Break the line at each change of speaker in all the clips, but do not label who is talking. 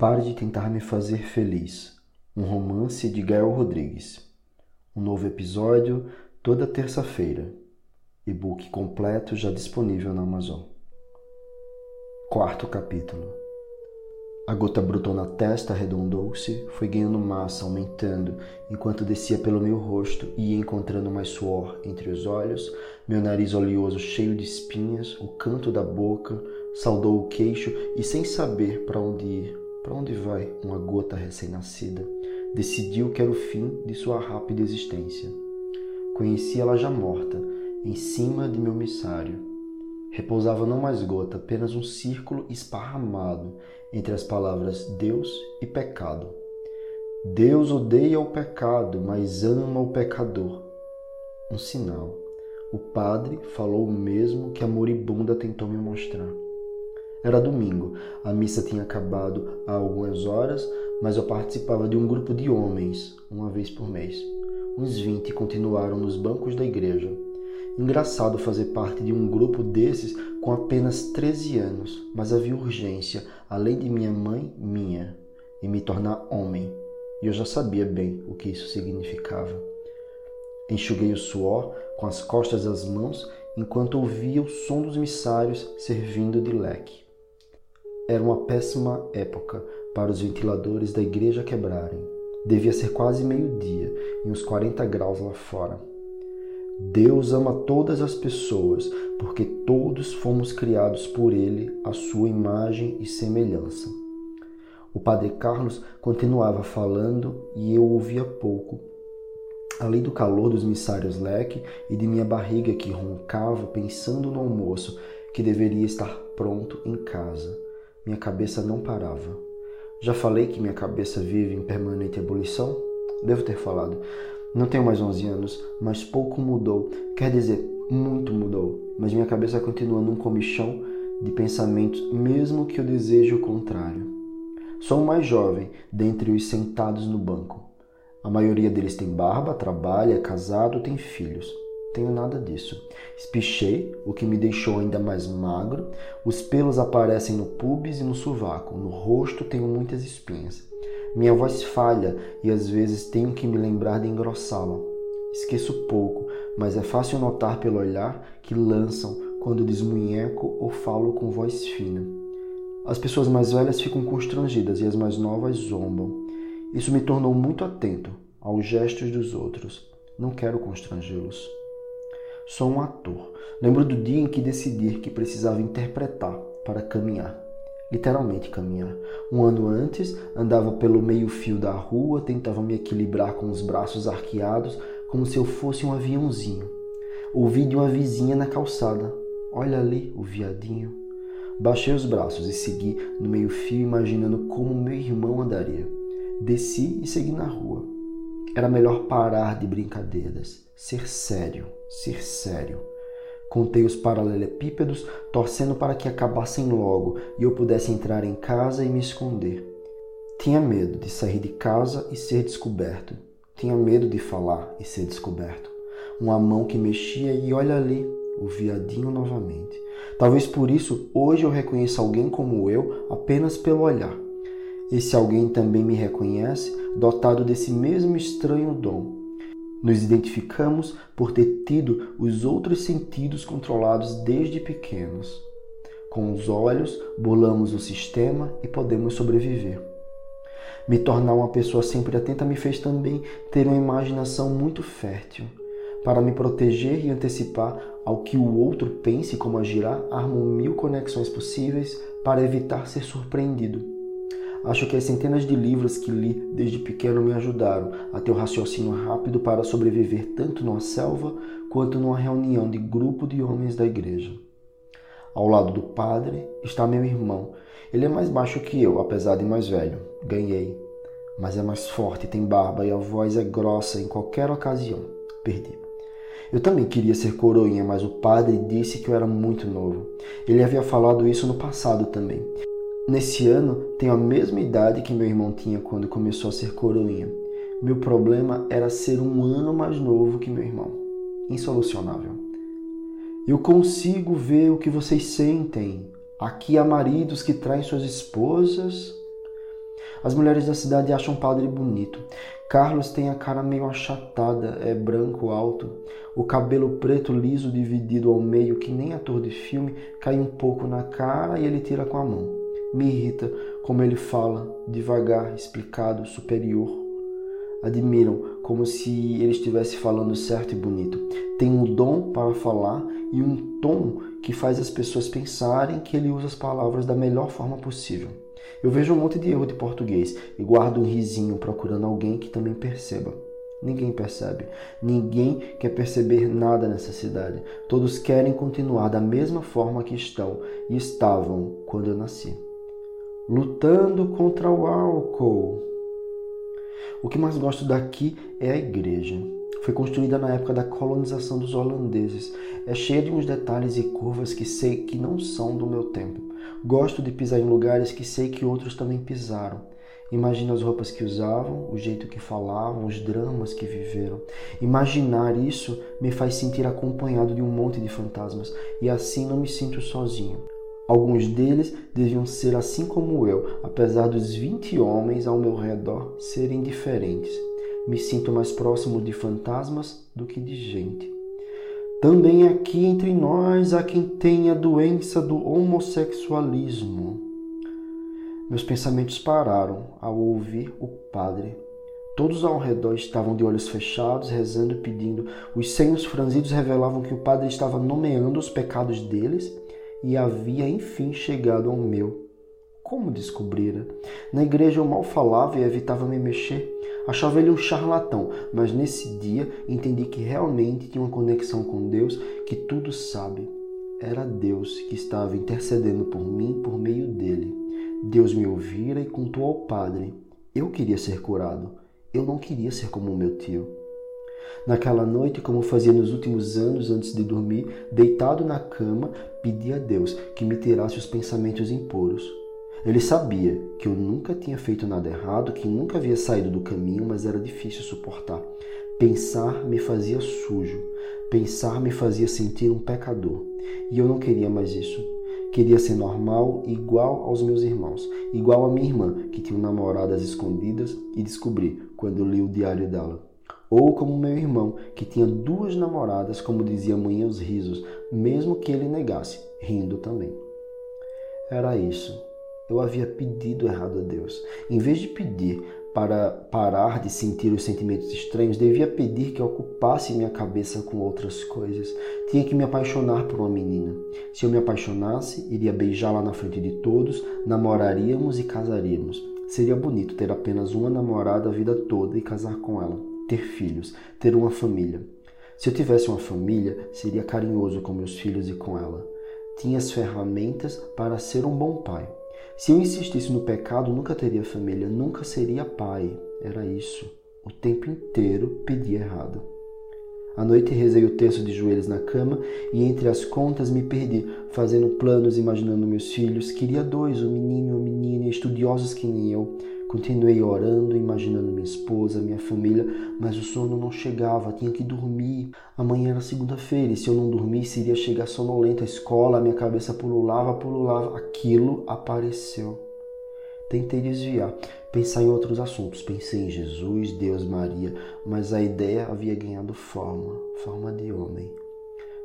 Pare de tentar me fazer feliz. Um romance de Gael Rodrigues. Um novo episódio toda terça-feira. E-book completo já disponível na Amazon. Quarto capítulo. A gota brotou na testa, arredondou-se, foi ganhando massa, aumentando, enquanto descia pelo meu rosto e ia encontrando mais suor entre os olhos, meu nariz oleoso cheio de espinhas, o canto da boca, saudou o queixo e, sem saber para onde ir, para onde vai uma gota recém-nascida? Decidiu que era o fim de sua rápida existência. Conheci ela já morta, em cima de meu missário. Repousava não mais gota, apenas um círculo esparramado entre as palavras Deus e pecado. Deus odeia o pecado, mas ama o pecador. Um sinal. O padre falou o mesmo que a moribunda tentou me mostrar. Era domingo. A missa tinha acabado há algumas horas, mas eu participava de um grupo de homens, uma vez por mês. Uns vinte continuaram nos bancos da igreja. Engraçado fazer parte de um grupo desses com apenas 13 anos, mas havia urgência, além de minha mãe, minha, em me tornar homem. E eu já sabia bem o que isso significava. Enxuguei o suor com as costas das mãos enquanto ouvia o som dos missários servindo de leque. Era uma péssima época para os ventiladores da igreja quebrarem. Devia ser quase meio-dia e uns 40 graus lá fora. Deus ama todas as pessoas, porque todos fomos criados por Ele, à sua imagem e semelhança. O padre Carlos continuava falando e eu ouvia pouco. Além do calor dos missários leque e de minha barriga que roncava pensando no almoço que deveria estar pronto em casa minha cabeça não parava. Já falei que minha cabeça vive em permanente ebulição? Devo ter falado. Não tenho mais 11 anos, mas pouco mudou. Quer dizer, muito mudou. Mas minha cabeça continua num comichão de pensamentos, mesmo que eu deseje o contrário. Sou o mais jovem dentre os sentados no banco. A maioria deles tem barba, trabalha, é casado, tem filhos. Tenho nada disso. Espichei, o que me deixou ainda mais magro. Os pelos aparecem no pubis e no sovaco. No rosto tenho muitas espinhas. Minha voz falha e às vezes tenho que me lembrar de engrossá-la. Esqueço pouco, mas é fácil notar pelo olhar que lançam quando desmunheco ou falo com voz fina. As pessoas mais velhas ficam constrangidas e as mais novas zombam. Isso me tornou muito atento aos gestos dos outros. Não quero constrangê-los. Sou um ator. Lembro do dia em que decidi que precisava interpretar para caminhar. Literalmente caminhar. Um ano antes, andava pelo meio-fio da rua, tentava me equilibrar com os braços arqueados, como se eu fosse um aviãozinho. Ouvi de uma vizinha na calçada: Olha ali o viadinho. Baixei os braços e segui no meio-fio, imaginando como meu irmão andaria. Desci e segui na rua. Era melhor parar de brincadeiras, ser sério, ser sério. Contei os paralelepípedos, torcendo para que acabassem logo e eu pudesse entrar em casa e me esconder. Tinha medo de sair de casa e ser descoberto. Tinha medo de falar e ser descoberto. Uma mão que mexia e olha ali, o viadinho novamente. Talvez por isso hoje eu reconheça alguém como eu apenas pelo olhar. Esse alguém também me reconhece, dotado desse mesmo estranho dom. Nos identificamos por ter tido os outros sentidos controlados desde pequenos. Com os olhos, bolamos o sistema e podemos sobreviver. Me tornar uma pessoa sempre atenta me fez também ter uma imaginação muito fértil. Para me proteger e antecipar ao que o outro pense como agirá, armo mil conexões possíveis para evitar ser surpreendido. Acho que as centenas de livros que li desde pequeno me ajudaram a ter o um raciocínio rápido para sobreviver tanto numa selva quanto numa reunião de grupo de homens da igreja. Ao lado do padre está meu irmão. Ele é mais baixo que eu, apesar de mais velho. Ganhei. Mas é mais forte, tem barba e a voz é grossa em qualquer ocasião. Perdi. Eu também queria ser coroinha, mas o padre disse que eu era muito novo. Ele havia falado isso no passado também. Nesse ano, tenho a mesma idade que meu irmão tinha quando começou a ser coroinha. Meu problema era ser um ano mais novo que meu irmão. Insolucionável. Eu consigo ver o que vocês sentem. Aqui há maridos que traem suas esposas. As mulheres da cidade acham o padre bonito. Carlos tem a cara meio achatada, é branco, alto. O cabelo preto liso dividido ao meio, que nem ator de filme, cai um pouco na cara e ele tira com a mão. Me irrita como ele fala, devagar, explicado, superior. Admiram, como se ele estivesse falando certo e bonito. Tem um dom para falar e um tom que faz as pessoas pensarem que ele usa as palavras da melhor forma possível. Eu vejo um monte de erro de português e guardo um risinho procurando alguém que também perceba. Ninguém percebe. Ninguém quer perceber nada nessa cidade. Todos querem continuar da mesma forma que estão e estavam quando eu nasci. Lutando contra o álcool. O que mais gosto daqui é a igreja. Foi construída na época da colonização dos holandeses. É cheia de uns detalhes e curvas que sei que não são do meu tempo. Gosto de pisar em lugares que sei que outros também pisaram. Imagino as roupas que usavam, o jeito que falavam, os dramas que viveram. Imaginar isso me faz sentir acompanhado de um monte de fantasmas e assim não me sinto sozinho. Alguns deles deviam ser assim como eu, apesar dos 20 homens ao meu redor serem diferentes. Me sinto mais próximo de fantasmas do que de gente. Também aqui entre nós há quem tenha a doença do homossexualismo. Meus pensamentos pararam ao ouvir o padre. Todos ao redor estavam de olhos fechados, rezando e pedindo. Os senhos franzidos revelavam que o padre estava nomeando os pecados deles e havia enfim chegado ao meu. Como descobrira? Na igreja eu mal falava e evitava me mexer. Achava ele um charlatão, mas nesse dia entendi que realmente tinha uma conexão com Deus que tudo sabe. Era Deus que estava intercedendo por mim por meio dele. Deus me ouvira e contou ao Padre. Eu queria ser curado. Eu não queria ser como meu tio. Naquela noite, como fazia nos últimos anos antes de dormir, deitado na cama, pedi a Deus que me tirasse os pensamentos impuros. Ele sabia que eu nunca tinha feito nada errado, que nunca havia saído do caminho, mas era difícil suportar. Pensar me fazia sujo, pensar me fazia sentir um pecador, e eu não queria mais isso. Queria ser normal, igual aos meus irmãos, igual a minha irmã, que tinha namoradas escondidas, e descobri quando li o diário dela. Ou como meu irmão, que tinha duas namoradas, como dizia a mãe aos risos, mesmo que ele negasse, rindo também. Era isso eu havia pedido errado a Deus. Em vez de pedir para parar de sentir os sentimentos estranhos, devia pedir que ocupasse minha cabeça com outras coisas. Tinha que me apaixonar por uma menina. Se eu me apaixonasse, iria beijá-la na frente de todos, namoraríamos e casaríamos. Seria bonito ter apenas uma namorada a vida toda e casar com ela, ter filhos, ter uma família. Se eu tivesse uma família, seria carinhoso com meus filhos e com ela. Tinha as ferramentas para ser um bom pai. Se eu insistisse no pecado, nunca teria família, nunca seria pai. Era isso. O tempo inteiro pedia errado. À noite rezei o texto de joelhos na cama e entre as contas me perdi, fazendo planos, imaginando meus filhos. Queria dois, um menino e uma menina, estudiosos que nem eu. Continuei orando, imaginando minha esposa, minha família, mas o sono não chegava, tinha que dormir. Amanhã era segunda-feira e se eu não dormisse, iria chegar sonolento à escola, minha cabeça pululava, pululava. Aquilo apareceu. Tentei desviar, pensar em outros assuntos. Pensei em Jesus, Deus, Maria, mas a ideia havia ganhado forma, forma de homem.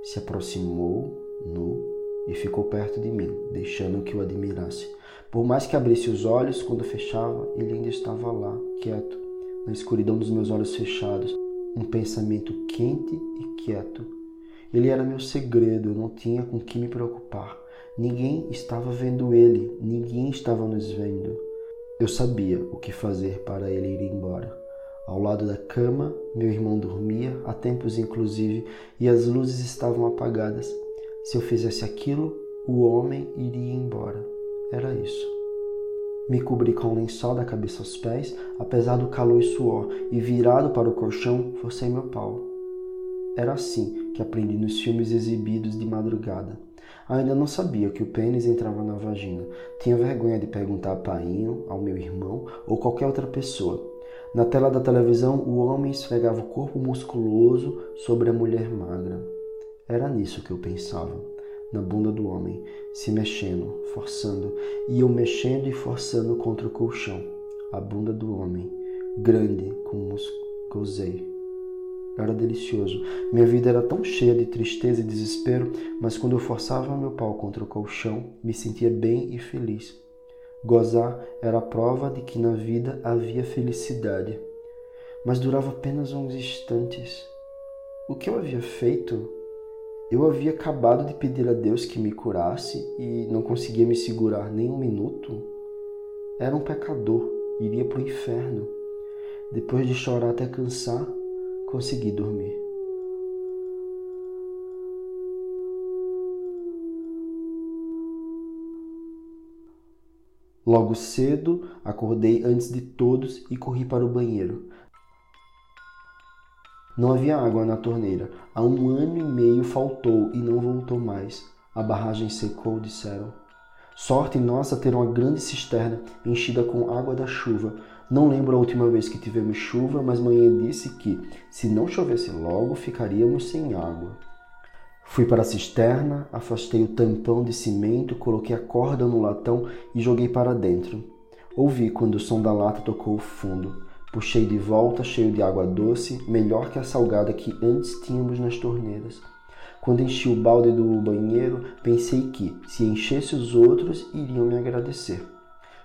Se aproximou, nu, e ficou perto de mim, deixando que o admirasse. Por mais que abrisse os olhos, quando fechava, ele ainda estava lá, quieto, na escuridão dos meus olhos fechados, um pensamento quente e quieto. Ele era meu segredo, eu não tinha com que me preocupar. Ninguém estava vendo ele, ninguém estava nos vendo. Eu sabia o que fazer para ele ir embora. Ao lado da cama, meu irmão dormia, há tempos inclusive, e as luzes estavam apagadas. Se eu fizesse aquilo, o homem iria embora. Era isso. Me cobri com um lençol da cabeça aos pés, apesar do calor e suor, e virado para o colchão, forcei meu pau. Era assim que aprendi nos filmes exibidos de madrugada. Ainda não sabia que o pênis entrava na vagina. Tinha vergonha de perguntar a Painho, ao meu irmão ou qualquer outra pessoa. Na tela da televisão, o homem esfregava o corpo musculoso sobre a mulher magra. Era nisso que eu pensava na bunda do homem, se mexendo, forçando, e eu mexendo e forçando contra o colchão. a bunda do homem, grande como gozei. Era delicioso. Minha vida era tão cheia de tristeza e desespero, mas quando eu forçava meu pau contra o colchão, me sentia bem e feliz. Gozar era a prova de que na vida havia felicidade, mas durava apenas uns instantes. O que eu havia feito? Eu havia acabado de pedir a Deus que me curasse e não conseguia me segurar nem um minuto. Era um pecador, iria para o inferno. Depois de chorar até cansar, consegui dormir. Logo cedo, acordei antes de todos e corri para o banheiro. Não havia água na torneira. Há um ano e meio faltou e não voltou mais. A barragem secou, disseram. Sorte nossa ter uma grande cisterna enchida com água da chuva, não lembro a última vez que tivemos chuva, mas manhã disse que, se não chovesse logo, ficaríamos sem água. Fui para a cisterna, afastei o tampão de cimento, coloquei a corda no latão e joguei para dentro. Ouvi quando o som da lata tocou o fundo. Puxei de volta, cheio de água doce, melhor que a salgada que antes tínhamos nas torneiras. Quando enchi o balde do banheiro, pensei que, se enchesse os outros, iriam me agradecer.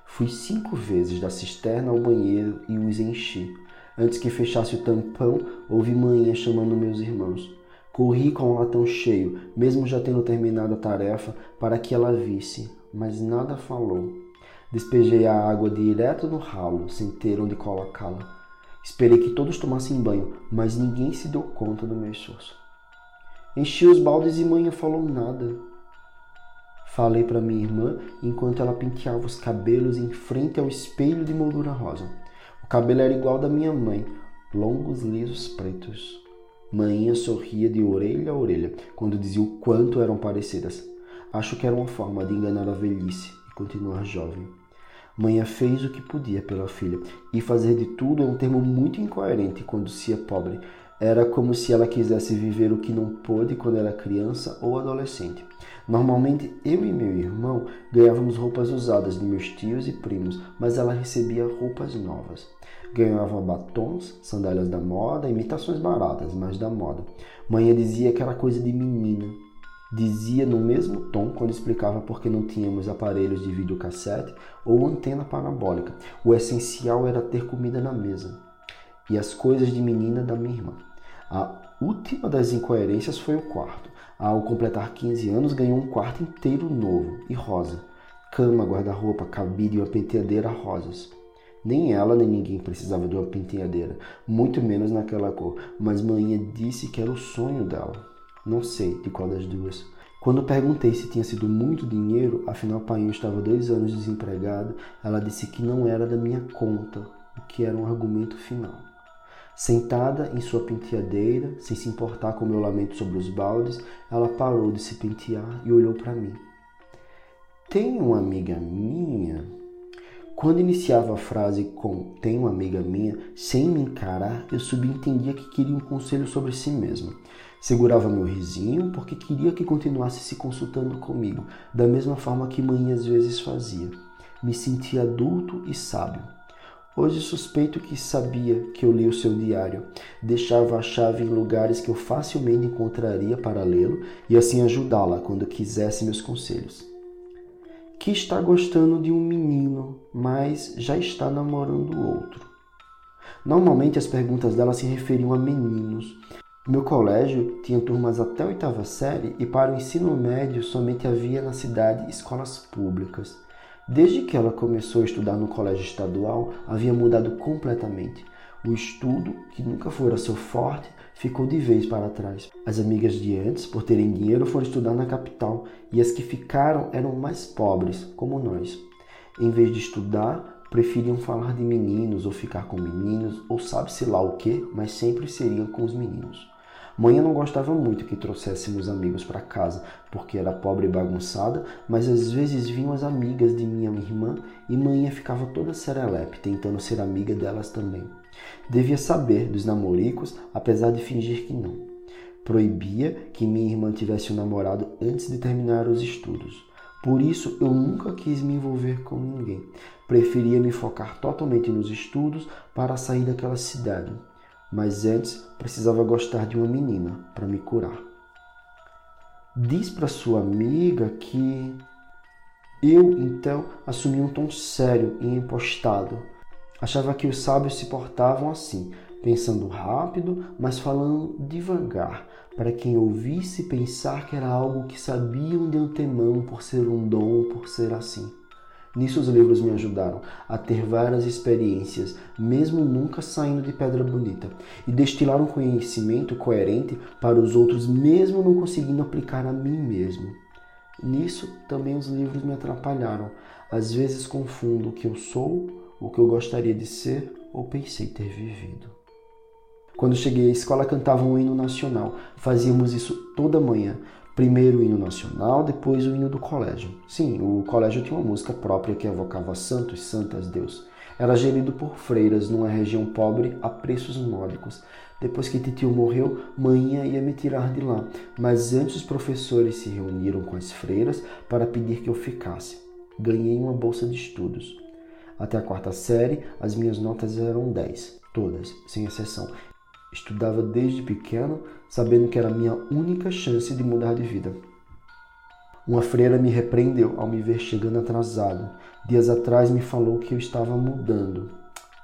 Fui cinco vezes da cisterna ao banheiro e os enchi. Antes que fechasse o tampão, ouvi manhã chamando meus irmãos. Corri com o latão cheio, mesmo já tendo terminado a tarefa, para que ela visse, mas nada falou. Despejei a água direto no ralo, sem ter onde colocá-la. Esperei que todos tomassem banho, mas ninguém se deu conta do meu esforço. Enchi os baldes e manhã falou nada. Falei para minha irmã enquanto ela penteava os cabelos em frente ao espelho de moldura rosa. O cabelo era igual da minha mãe, longos, lisos, pretos. Manhã sorria de orelha a orelha quando dizia o quanto eram parecidas. Acho que era uma forma de enganar a velhice e continuar jovem. Manhã fez o que podia pela filha, e fazer de tudo é um termo muito incoerente quando se é pobre. Era como se ela quisesse viver o que não pôde quando era criança ou adolescente. Normalmente eu e meu irmão ganhávamos roupas usadas de meus tios e primos, mas ela recebia roupas novas. Ganhava batons, sandálias da moda, imitações baratas, mas da moda. Manhã dizia que era coisa de menina. Dizia no mesmo tom quando explicava por que não tínhamos aparelhos de videocassete ou antena parabólica. O essencial era ter comida na mesa. E as coisas de menina da minha irmã. A última das incoerências foi o quarto. Ao completar 15 anos, ganhou um quarto inteiro novo e rosa. Cama, guarda-roupa, cabide e uma penteadeira rosas. Nem ela nem ninguém precisava de uma penteadeira, muito menos naquela cor, mas manhã disse que era o sonho dela. Não sei de qual das duas. Quando perguntei se tinha sido muito dinheiro, afinal Painho estava dois anos desempregado, ela disse que não era da minha conta, o que era um argumento final. Sentada em sua penteadeira, sem se importar com meu lamento sobre os baldes, ela parou de se pentear e olhou para mim. Tem uma amiga minha? Quando iniciava a frase com tem uma amiga minha, sem me encarar, eu subentendia que queria um conselho sobre si mesma. Segurava meu risinho porque queria que continuasse se consultando comigo, da mesma forma que mãe às vezes fazia. Me sentia adulto e sábio. Hoje suspeito que sabia que eu li o seu diário. Deixava a chave em lugares que eu facilmente encontraria para lê-lo e assim ajudá-la quando quisesse meus conselhos. Que está gostando de um menino, mas já está namorando outro. Normalmente as perguntas dela se referiam a meninos. Meu colégio tinha turmas até a oitava série e para o ensino médio somente havia na cidade escolas públicas. Desde que ela começou a estudar no colégio estadual, havia mudado completamente. O estudo, que nunca fora seu forte, ficou de vez para trás. As amigas de antes, por terem dinheiro, foram estudar na capital, e as que ficaram eram mais pobres, como nós. Em vez de estudar, preferiam falar de meninos ou ficar com meninos, ou sabe-se lá o que, mas sempre seriam com os meninos. Mãe não gostava muito que trouxéssemos amigos para casa, porque era pobre e bagunçada, mas às vezes vinham as amigas de minha irmã e mãe ficava toda serelepe, tentando ser amiga delas também. Devia saber dos namoricos, apesar de fingir que não. Proibia que minha irmã tivesse um namorado antes de terminar os estudos. Por isso eu nunca quis me envolver com ninguém. Preferia me focar totalmente nos estudos para sair daquela cidade. Mas antes precisava gostar de uma menina para me curar. Diz para sua amiga que eu então assumi um tom sério e impostado. Achava que os sábios se portavam assim, pensando rápido, mas falando devagar, para quem ouvisse pensar que era algo que sabiam de antemão por ser um dom, por ser assim. Nisso os livros me ajudaram a ter várias experiências, mesmo nunca saindo de pedra bonita, e destilar um conhecimento coerente para os outros, mesmo não conseguindo aplicar a mim mesmo. Nisso também os livros me atrapalharam. Às vezes confundo o que eu sou, o que eu gostaria de ser ou pensei ter vivido. Quando cheguei à escola, cantava um hino nacional. Fazíamos isso toda manhã. Primeiro o hino nacional, depois o hino do colégio. Sim, o colégio tinha uma música própria que evocava santos, santas, Deus. Era gerido por freiras numa região pobre a preços módicos. Depois que titio morreu, manhã ia me tirar de lá, mas antes os professores se reuniram com as freiras para pedir que eu ficasse. Ganhei uma bolsa de estudos. Até a quarta série, as minhas notas eram 10, todas, sem exceção. Estudava desde pequeno, sabendo que era minha única chance de mudar de vida. Uma freira me repreendeu ao me ver chegando atrasado. Dias atrás me falou que eu estava mudando.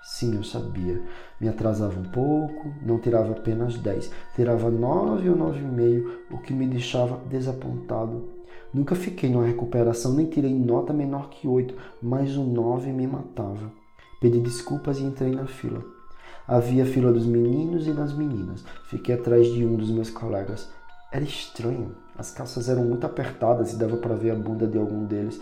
Sim, eu sabia. Me atrasava um pouco, não tirava apenas 10, tirava 9 ou 9,5, o que me deixava desapontado. Nunca fiquei numa recuperação, nem tirei nota menor que 8, mas o 9 me matava. Pedi desculpas e entrei na fila. Havia fila dos meninos e das meninas. Fiquei atrás de um dos meus colegas. Era estranho. As calças eram muito apertadas e dava para ver a bunda de algum deles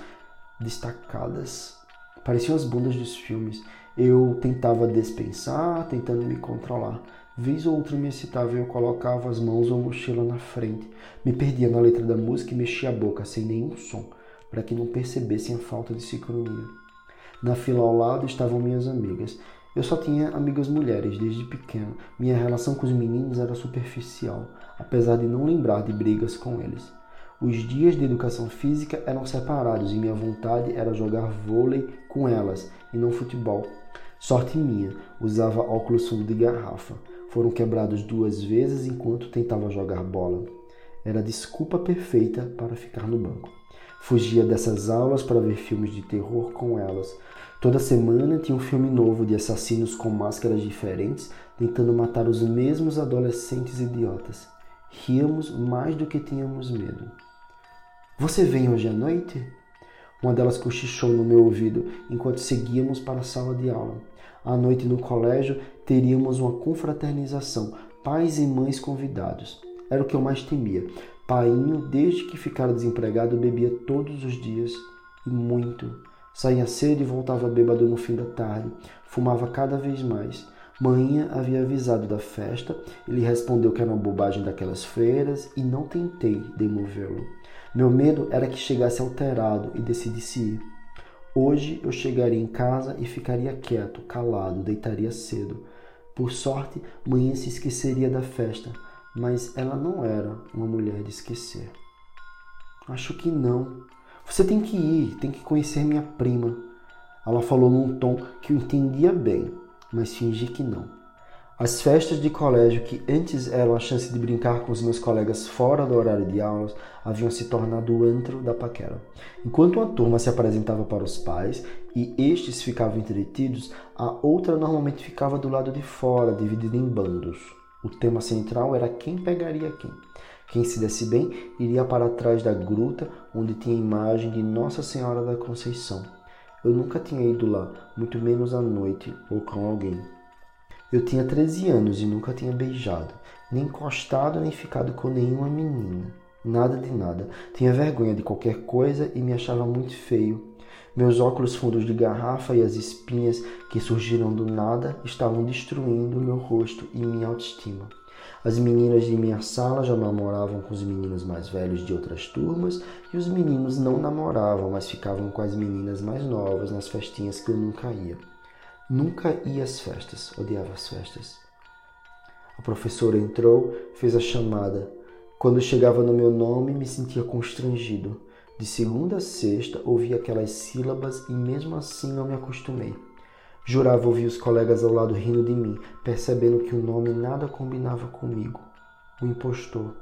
destacadas. Pareciam as bundas dos filmes. Eu tentava dispensar, tentando me controlar. Vez ou outra me excitava e eu colocava as mãos ou mochila na frente. Me perdia na letra da música e mexia a boca sem nenhum som, para que não percebessem a falta de sincronia. Na fila ao lado estavam minhas amigas. Eu só tinha amigas mulheres desde pequeno. Minha relação com os meninos era superficial, apesar de não lembrar de brigas com eles. Os dias de educação física eram separados e minha vontade era jogar vôlei com elas e não futebol. Sorte minha, usava óculos fundo de garrafa. Foram quebrados duas vezes enquanto tentava jogar bola. Era a desculpa perfeita para ficar no banco. Fugia dessas aulas para ver filmes de terror com elas, Toda semana tinha um filme novo de assassinos com máscaras diferentes tentando matar os mesmos adolescentes idiotas. Ríamos mais do que tínhamos medo. Você vem hoje à noite? Uma delas cochichou no meu ouvido enquanto seguíamos para a sala de aula. À noite no colégio teríamos uma confraternização, pais e mães convidados. Era o que eu mais temia. Painho, desde que ficara desempregado, bebia todos os dias e muito. Saía cedo e voltava bêbado no fim da tarde. Fumava cada vez mais. Manhã havia avisado da festa, ele respondeu que era uma bobagem daquelas freiras e não tentei demovê-lo. Meu medo era que chegasse alterado e decidisse ir. Hoje eu chegaria em casa e ficaria quieto, calado, deitaria cedo. Por sorte, manhã se esqueceria da festa, mas ela não era uma mulher de esquecer. Acho que não, você tem que ir, tem que conhecer minha prima. Ela falou num tom que eu entendia bem, mas fingi que não. As festas de colégio, que antes eram a chance de brincar com os meus colegas fora do horário de aulas, haviam se tornado o antro da paquera. Enquanto uma turma se apresentava para os pais e estes ficavam entretidos, a outra normalmente ficava do lado de fora, dividida em bandos. O tema central era quem pegaria quem. Quem se desse bem iria para trás da gruta onde tinha a imagem de Nossa Senhora da Conceição. Eu nunca tinha ido lá, muito menos à noite ou com alguém. Eu tinha 13 anos e nunca tinha beijado, nem encostado nem ficado com nenhuma menina. Nada de nada. Tinha vergonha de qualquer coisa e me achava muito feio. Meus óculos fundos de garrafa e as espinhas que surgiram do nada estavam destruindo meu rosto e minha autoestima. As meninas de minha sala já namoravam com os meninos mais velhos de outras turmas e os meninos não namoravam, mas ficavam com as meninas mais novas nas festinhas que eu nunca ia. Nunca ia às festas, odiava as festas. A professora entrou, fez a chamada. Quando chegava no meu nome, me sentia constrangido. De segunda a sexta ouvi aquelas sílabas e mesmo assim não me acostumei. Jurava ouvir os colegas ao lado rindo de mim, percebendo que o nome nada combinava comigo. O impostor.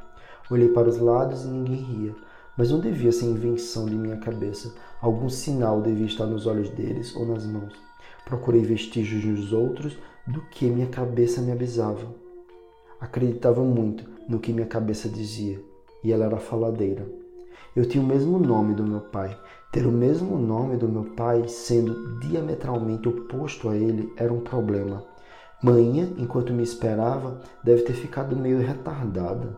Olhei para os lados e ninguém ria. Mas não devia ser invenção de minha cabeça. Algum sinal devia estar nos olhos deles ou nas mãos. Procurei vestígios nos outros do que minha cabeça me avisava. Acreditava muito no que minha cabeça dizia, e ela era faladeira. Eu tinha o mesmo nome do meu pai. Ter o mesmo nome do meu pai, sendo diametralmente oposto a ele, era um problema. Manhã, enquanto me esperava, deve ter ficado meio retardada.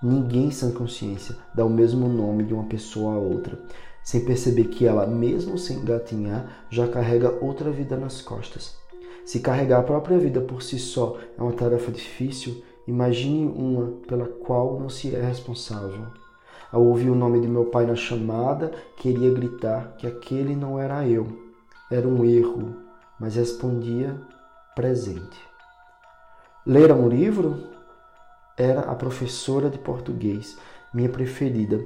Ninguém sem consciência dá o mesmo nome de uma pessoa a outra, sem perceber que ela, mesmo sem gatinhar, já carrega outra vida nas costas. Se carregar a própria vida por si só é uma tarefa difícil, imagine uma pela qual não se é responsável. Ao ouvir o nome de meu pai na chamada, queria gritar que aquele não era eu. Era um erro, mas respondia presente. Ler um livro? era a professora de português, minha preferida.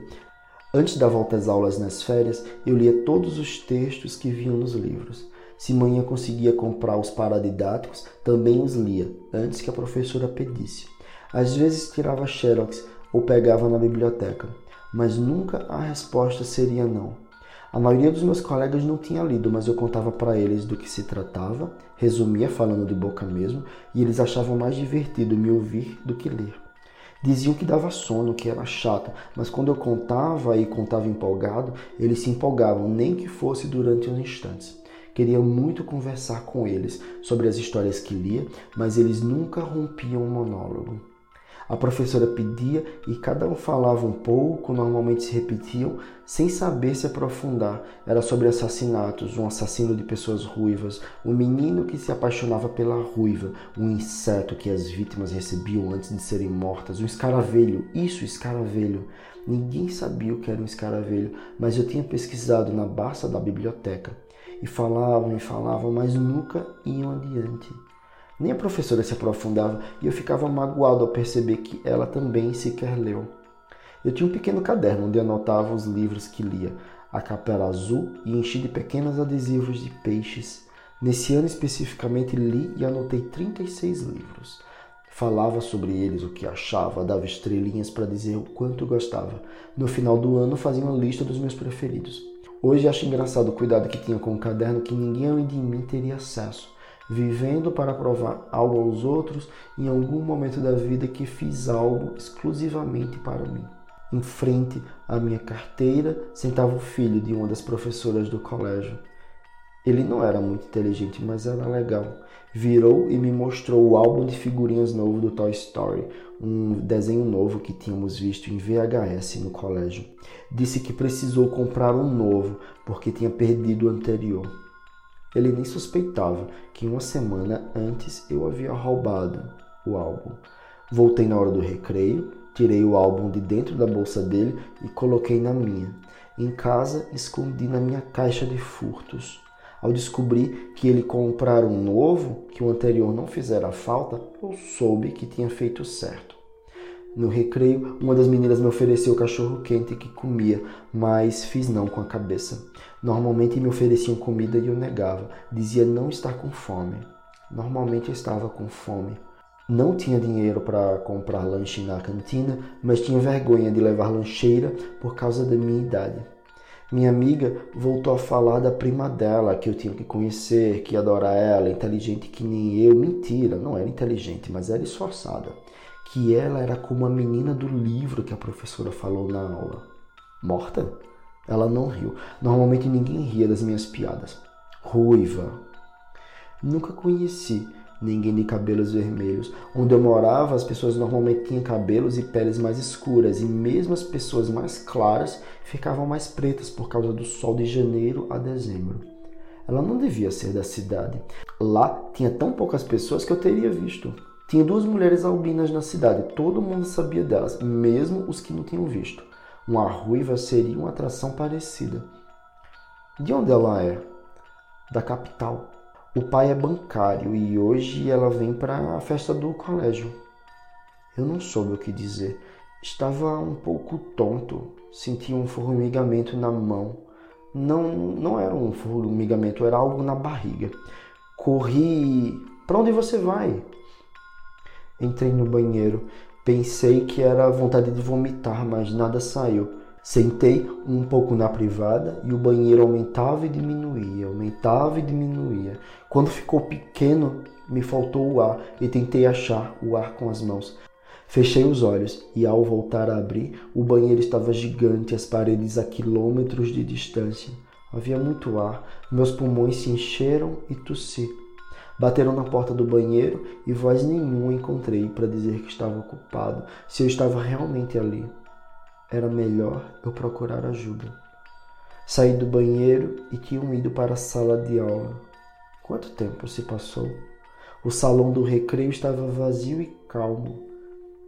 Antes da volta às aulas nas férias, eu lia todos os textos que vinham nos livros. Se manhã conseguia comprar os paradidáticos, também os lia, antes que a professora pedisse. Às vezes tirava xerox ou pegava na biblioteca, mas nunca a resposta seria não. A maioria dos meus colegas não tinha lido, mas eu contava para eles do que se tratava, resumia falando de boca mesmo, e eles achavam mais divertido me ouvir do que ler. Diziam que dava sono, que era chato, mas quando eu contava e contava empolgado, eles se empolgavam, nem que fosse durante uns instantes. Queria muito conversar com eles sobre as histórias que lia, mas eles nunca rompiam um monólogo. A professora pedia e cada um falava um pouco, normalmente se repetiam, sem saber se aprofundar. Era sobre assassinatos, um assassino de pessoas ruivas, um menino que se apaixonava pela ruiva, um inseto que as vítimas recebiam antes de serem mortas, um escaravelho, isso, escaravelho. Ninguém sabia o que era um escaravelho, mas eu tinha pesquisado na basta da biblioteca. E falavam e falavam, mas nunca iam adiante. Nem a professora se aprofundava e eu ficava magoado ao perceber que ela também sequer leu. Eu tinha um pequeno caderno onde anotava os livros que lia. A capa era azul e enchi de pequenos adesivos de peixes. Nesse ano especificamente li e anotei 36 livros. Falava sobre eles, o que achava, dava estrelinhas para dizer o quanto gostava. No final do ano fazia uma lista dos meus preferidos. Hoje acho engraçado o cuidado que tinha com o caderno que ninguém além de mim teria acesso vivendo para provar algo aos outros em algum momento da vida que fiz algo exclusivamente para mim. Em frente à minha carteira sentava o filho de uma das professoras do colégio. Ele não era muito inteligente, mas era legal. Virou e me mostrou o álbum de figurinhas novo do Toy Story, um desenho novo que tínhamos visto em VHS no colégio. Disse que precisou comprar um novo porque tinha perdido o anterior. Ele nem suspeitava que uma semana antes eu havia roubado o álbum. Voltei na hora do recreio, tirei o álbum de dentro da bolsa dele e coloquei na minha. Em casa, escondi na minha caixa de furtos. Ao descobrir que ele comprara um novo, que o anterior não fizera falta, eu soube que tinha feito certo. No recreio, uma das meninas me ofereceu cachorro quente que comia, mas fiz não com a cabeça. Normalmente me ofereciam comida e eu negava. Dizia não estar com fome. Normalmente eu estava com fome. Não tinha dinheiro para comprar lanche na cantina, mas tinha vergonha de levar lancheira por causa da minha idade. Minha amiga voltou a falar da prima dela, que eu tinha que conhecer, que adora ela, inteligente que nem eu. Mentira, não era inteligente, mas era esforçada que ela era como a menina do livro que a professora falou na aula. Morta? Ela não riu. Normalmente ninguém ria das minhas piadas. Ruiva. Nunca conheci ninguém de cabelos vermelhos. Onde eu morava, as pessoas normalmente tinham cabelos e peles mais escuras, e mesmo as pessoas mais claras ficavam mais pretas por causa do sol de janeiro a dezembro. Ela não devia ser da cidade. Lá tinha tão poucas pessoas que eu teria visto. Tinha duas mulheres albinas na cidade, todo mundo sabia delas, mesmo os que não tinham visto. Uma ruiva seria uma atração parecida. De onde ela é? Da capital. O pai é bancário e hoje ela vem para a festa do colégio. Eu não soube o que dizer. Estava um pouco tonto, senti um formigamento na mão. Não, não era um formigamento, era algo na barriga. Corri. Para onde você vai? Entrei no banheiro. Pensei que era vontade de vomitar, mas nada saiu. Sentei um pouco na privada e o banheiro aumentava e diminuía, aumentava e diminuía. Quando ficou pequeno, me faltou o ar e tentei achar o ar com as mãos. Fechei os olhos e, ao voltar a abrir, o banheiro estava gigante, as paredes a quilômetros de distância. Havia muito ar, meus pulmões se encheram e tossi. Bateram na porta do banheiro e voz nenhuma encontrei para dizer que estava ocupado, se eu estava realmente ali. Era melhor eu procurar ajuda. Saí do banheiro e tinham ido para a sala de aula. Quanto tempo se passou? O salão do recreio estava vazio e calmo.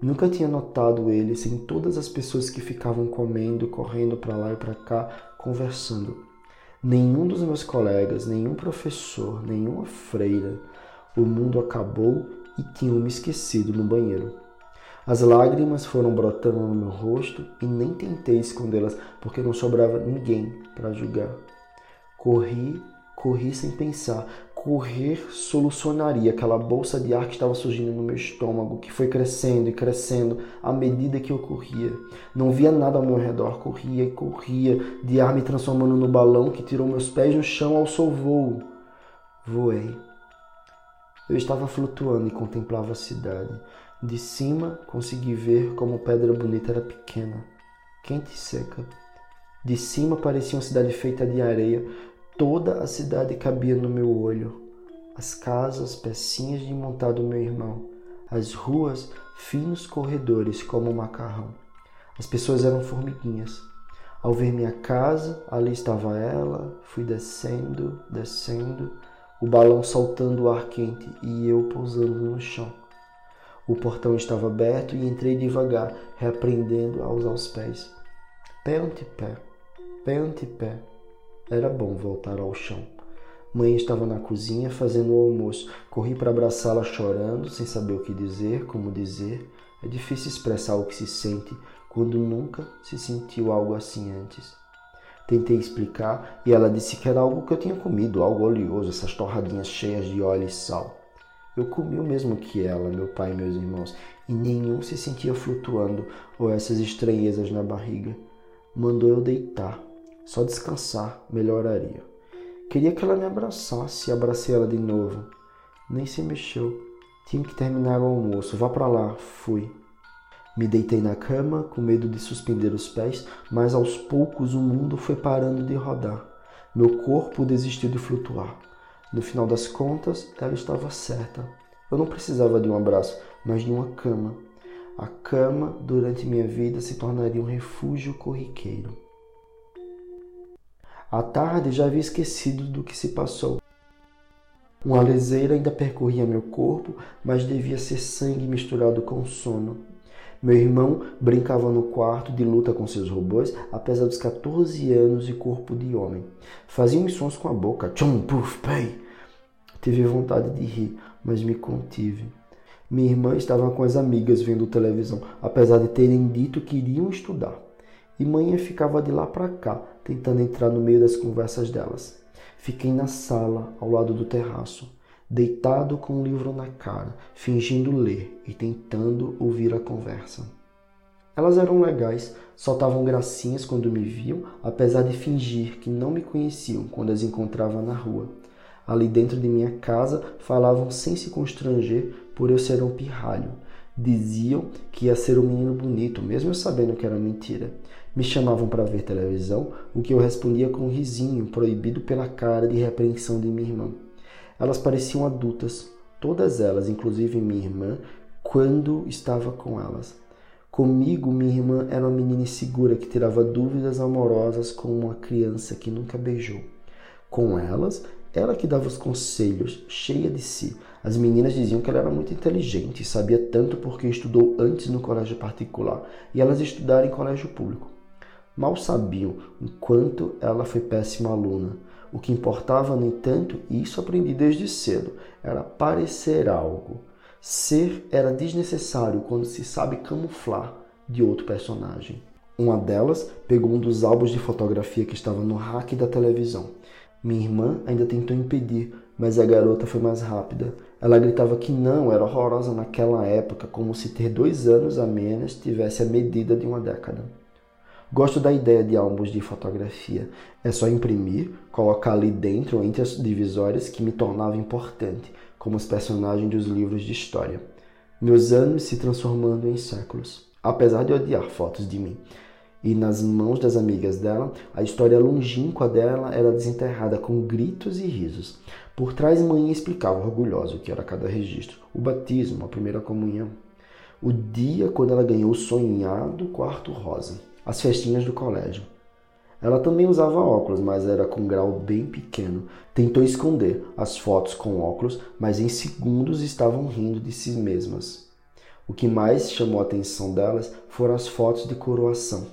Nunca tinha notado ele sem todas as pessoas que ficavam comendo, correndo para lá e para cá, conversando. Nenhum dos meus colegas, nenhum professor, nenhuma freira. O mundo acabou e tinham me esquecido no banheiro. As lágrimas foram brotando no meu rosto e nem tentei escondê-las porque não sobrava ninguém para julgar. Corri, corri sem pensar, correr solucionaria aquela bolsa de ar que estava surgindo no meu estômago, que foi crescendo e crescendo à medida que eu corria. Não via nada ao meu redor, corria e corria, de ar me transformando no balão que tirou meus pés no chão ao seu voo. Voei. Eu estava flutuando e contemplava a cidade. De cima consegui ver como a pedra bonita era pequena, quente e seca. De cima parecia uma cidade feita de areia, Toda a cidade cabia no meu olho. As casas, pecinhas de montar do meu irmão. As ruas, finos corredores como um macarrão. As pessoas eram formiguinhas. Ao ver minha casa, ali estava ela, fui descendo, descendo, o balão soltando o ar quente e eu pousando no chão. O portão estava aberto e entrei devagar, reaprendendo a usar os pés. Pé ante pé, pé ante pé. Era bom voltar ao chão. Mãe estava na cozinha fazendo o almoço. Corri para abraçá-la chorando, sem saber o que dizer, como dizer. É difícil expressar o que se sente quando nunca se sentiu algo assim antes. Tentei explicar e ela disse que era algo que eu tinha comido, algo oleoso, essas torradinhas cheias de óleo e sal. Eu comi o mesmo que ela, meu pai e meus irmãos, e nenhum se sentia flutuando ou essas estranhezas na barriga. Mandou eu deitar só descansar melhoraria. Queria que ela me abraçasse e abracei ela de novo. Nem se mexeu. Tinha que terminar o almoço. Vá para lá. Fui. Me deitei na cama, com medo de suspender os pés, mas aos poucos o mundo foi parando de rodar. Meu corpo desistiu de flutuar. No final das contas, ela estava certa. Eu não precisava de um abraço, mas de uma cama. A cama, durante minha vida, se tornaria um refúgio corriqueiro. À tarde já havia esquecido do que se passou. Uma leseira ainda percorria meu corpo, mas devia ser sangue misturado com sono. Meu irmão brincava no quarto de luta com seus robôs, apesar dos 14 anos e corpo de homem. Fazia uns sons com a boca, tchum, puf, pei. Tive vontade de rir, mas me contive. Minha irmã estava com as amigas vendo televisão, apesar de terem dito que iriam estudar e manhã ficava de lá para cá, tentando entrar no meio das conversas delas. Fiquei na sala, ao lado do terraço, deitado com um livro na cara, fingindo ler e tentando ouvir a conversa. Elas eram legais, soltavam gracinhas quando me viam, apesar de fingir que não me conheciam quando as encontrava na rua. Ali dentro de minha casa falavam sem se constranger por eu ser um pirralho. Diziam que ia ser um menino bonito, mesmo eu sabendo que era mentira. Me chamavam para ver televisão, o que eu respondia com um risinho, proibido pela cara de repreensão de minha irmã. Elas pareciam adultas, todas elas, inclusive minha irmã, quando estava com elas. Comigo, minha irmã era uma menina insegura que tirava dúvidas amorosas com uma criança que nunca beijou. Com elas, ela que dava os conselhos, cheia de si. As meninas diziam que ela era muito inteligente sabia tanto porque estudou antes no colégio particular e elas estudaram em colégio público. Mal sabiam o quanto ela foi péssima aluna. O que importava, no entanto, e isso aprendi desde cedo, era parecer algo. Ser era desnecessário quando se sabe camuflar de outro personagem. Uma delas pegou um dos álbuns de fotografia que estava no rack da televisão. Minha irmã ainda tentou impedir, mas a garota foi mais rápida. Ela gritava que não, era horrorosa naquela época, como se ter dois anos a menos tivesse a medida de uma década. Gosto da ideia de álbuns de fotografia. É só imprimir, colocar ali dentro, entre as divisórias, que me tornava importante, como os personagens dos livros de história. Meus anos se transformando em séculos. Apesar de odiar fotos de mim, e nas mãos das amigas dela, a história longínqua dela era desenterrada com gritos e risos. Por trás, mãe explicava orgulhosa o que era cada registro: o batismo, a primeira comunhão, o dia quando ela ganhou o sonhado quarto rosa, as festinhas do colégio. Ela também usava óculos, mas era com grau bem pequeno. Tentou esconder as fotos com óculos, mas em segundos estavam rindo de si mesmas. O que mais chamou a atenção delas foram as fotos de coroação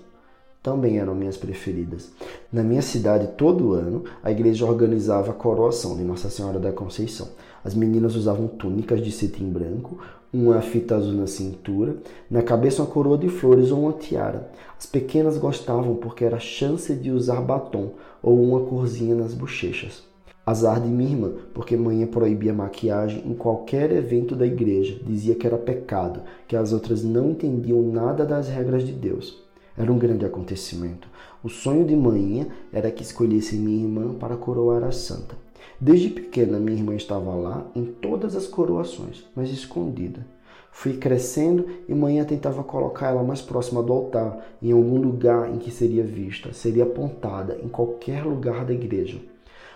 também eram minhas preferidas. Na minha cidade, todo ano, a igreja organizava a coroação de Nossa Senhora da Conceição. As meninas usavam túnicas de cetim branco, uma fita azul na cintura, na cabeça uma coroa de flores ou uma tiara. As pequenas gostavam porque era chance de usar batom ou uma corzinha nas bochechas. Azar de minha irmã, porque mãe proibia maquiagem em qualquer evento da igreja, dizia que era pecado, que as outras não entendiam nada das regras de Deus. Era um grande acontecimento. O sonho de manhã era que escolhesse minha irmã para coroar a santa. Desde pequena, minha irmã estava lá em todas as coroações, mas escondida. Fui crescendo e manhã tentava colocar ela mais próxima do altar, em algum lugar em que seria vista, seria apontada, em qualquer lugar da igreja.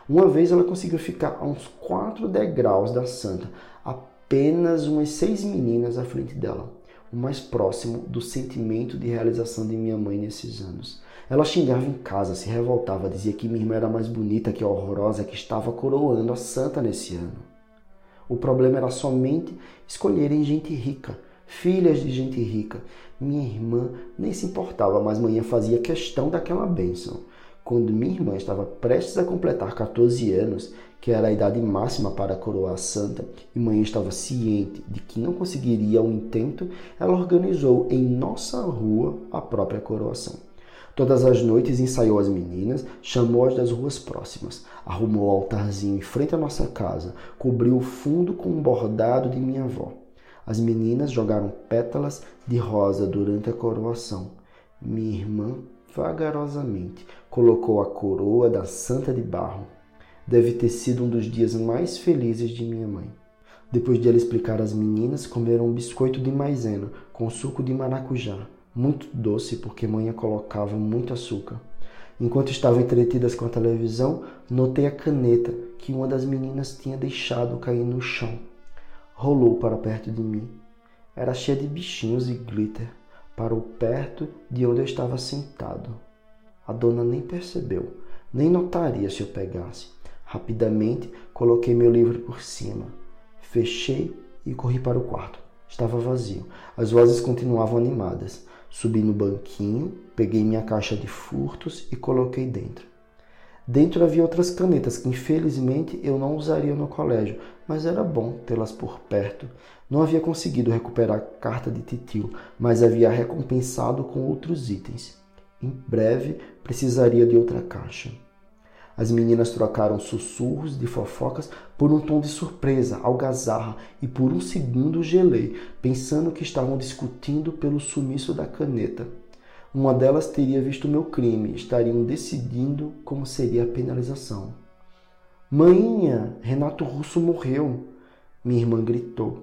Uma vez ela conseguiu ficar a uns quatro degraus da santa, apenas umas seis meninas à frente dela o mais próximo do sentimento de realização de minha mãe nesses anos. Ela xingava em casa, se revoltava, dizia que minha irmã era mais bonita que horrorosa que estava coroando a santa nesse ano. O problema era somente escolherem gente rica, filhas de gente rica. Minha irmã nem se importava, mas manhã fazia questão daquela bênção. Quando minha irmã estava prestes a completar 14 anos, que era a idade máxima para coroar a santa, e mãe estava ciente de que não conseguiria o intento, ela organizou em nossa rua a própria coroação. Todas as noites ensaiou as meninas, chamou-as das ruas próximas, arrumou o altarzinho em frente à nossa casa, cobriu o fundo com um bordado de minha avó. As meninas jogaram pétalas de rosa durante a coroação. Minha irmã vagarosamente colocou a coroa da santa de barro. Deve ter sido um dos dias mais felizes de minha mãe. Depois de ela explicar às meninas, comeram um biscoito de maisena com suco de maracujá, muito doce porque mãe colocava muito açúcar. Enquanto estavam entretidas com a televisão, notei a caneta que uma das meninas tinha deixado cair no chão. Rolou para perto de mim. Era cheia de bichinhos e glitter. Parou perto de onde eu estava sentado. A dona nem percebeu, nem notaria se eu pegasse. Rapidamente coloquei meu livro por cima, fechei e corri para o quarto. Estava vazio. As vozes continuavam animadas. Subi no banquinho, peguei minha caixa de furtos e coloquei dentro. Dentro havia outras canetas que infelizmente eu não usaria no colégio, mas era bom tê-las por perto. Não havia conseguido recuperar a carta de titio, mas havia recompensado com outros itens. Em breve precisaria de outra caixa. As meninas trocaram sussurros de fofocas por um tom de surpresa, algazarra, e por um segundo gelei, pensando que estavam discutindo pelo sumiço da caneta. Uma delas teria visto meu crime, estariam decidindo como seria a penalização. Mãinha, Renato Russo morreu! Minha irmã gritou.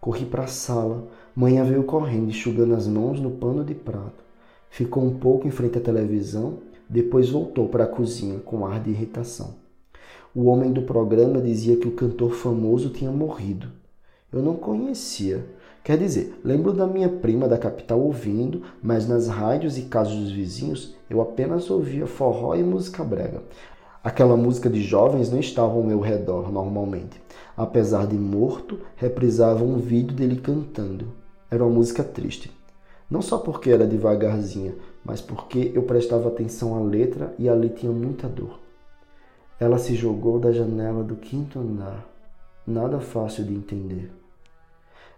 Corri para a sala. Mãe veio correndo, enxugando as mãos no pano de prato. Ficou um pouco em frente à televisão, depois voltou para a cozinha com ar de irritação. O homem do programa dizia que o cantor famoso tinha morrido. Eu não conhecia. Quer dizer, lembro da minha prima da capital ouvindo, mas nas rádios e casas dos vizinhos eu apenas ouvia forró e música brega. Aquela música de jovens não estava ao meu redor normalmente. Apesar de morto, reprisava um vídeo dele cantando. Era uma música triste. Não só porque era devagarzinha, mas porque eu prestava atenção à letra e ali tinha muita dor. Ela se jogou da janela do quinto andar. Nada fácil de entender.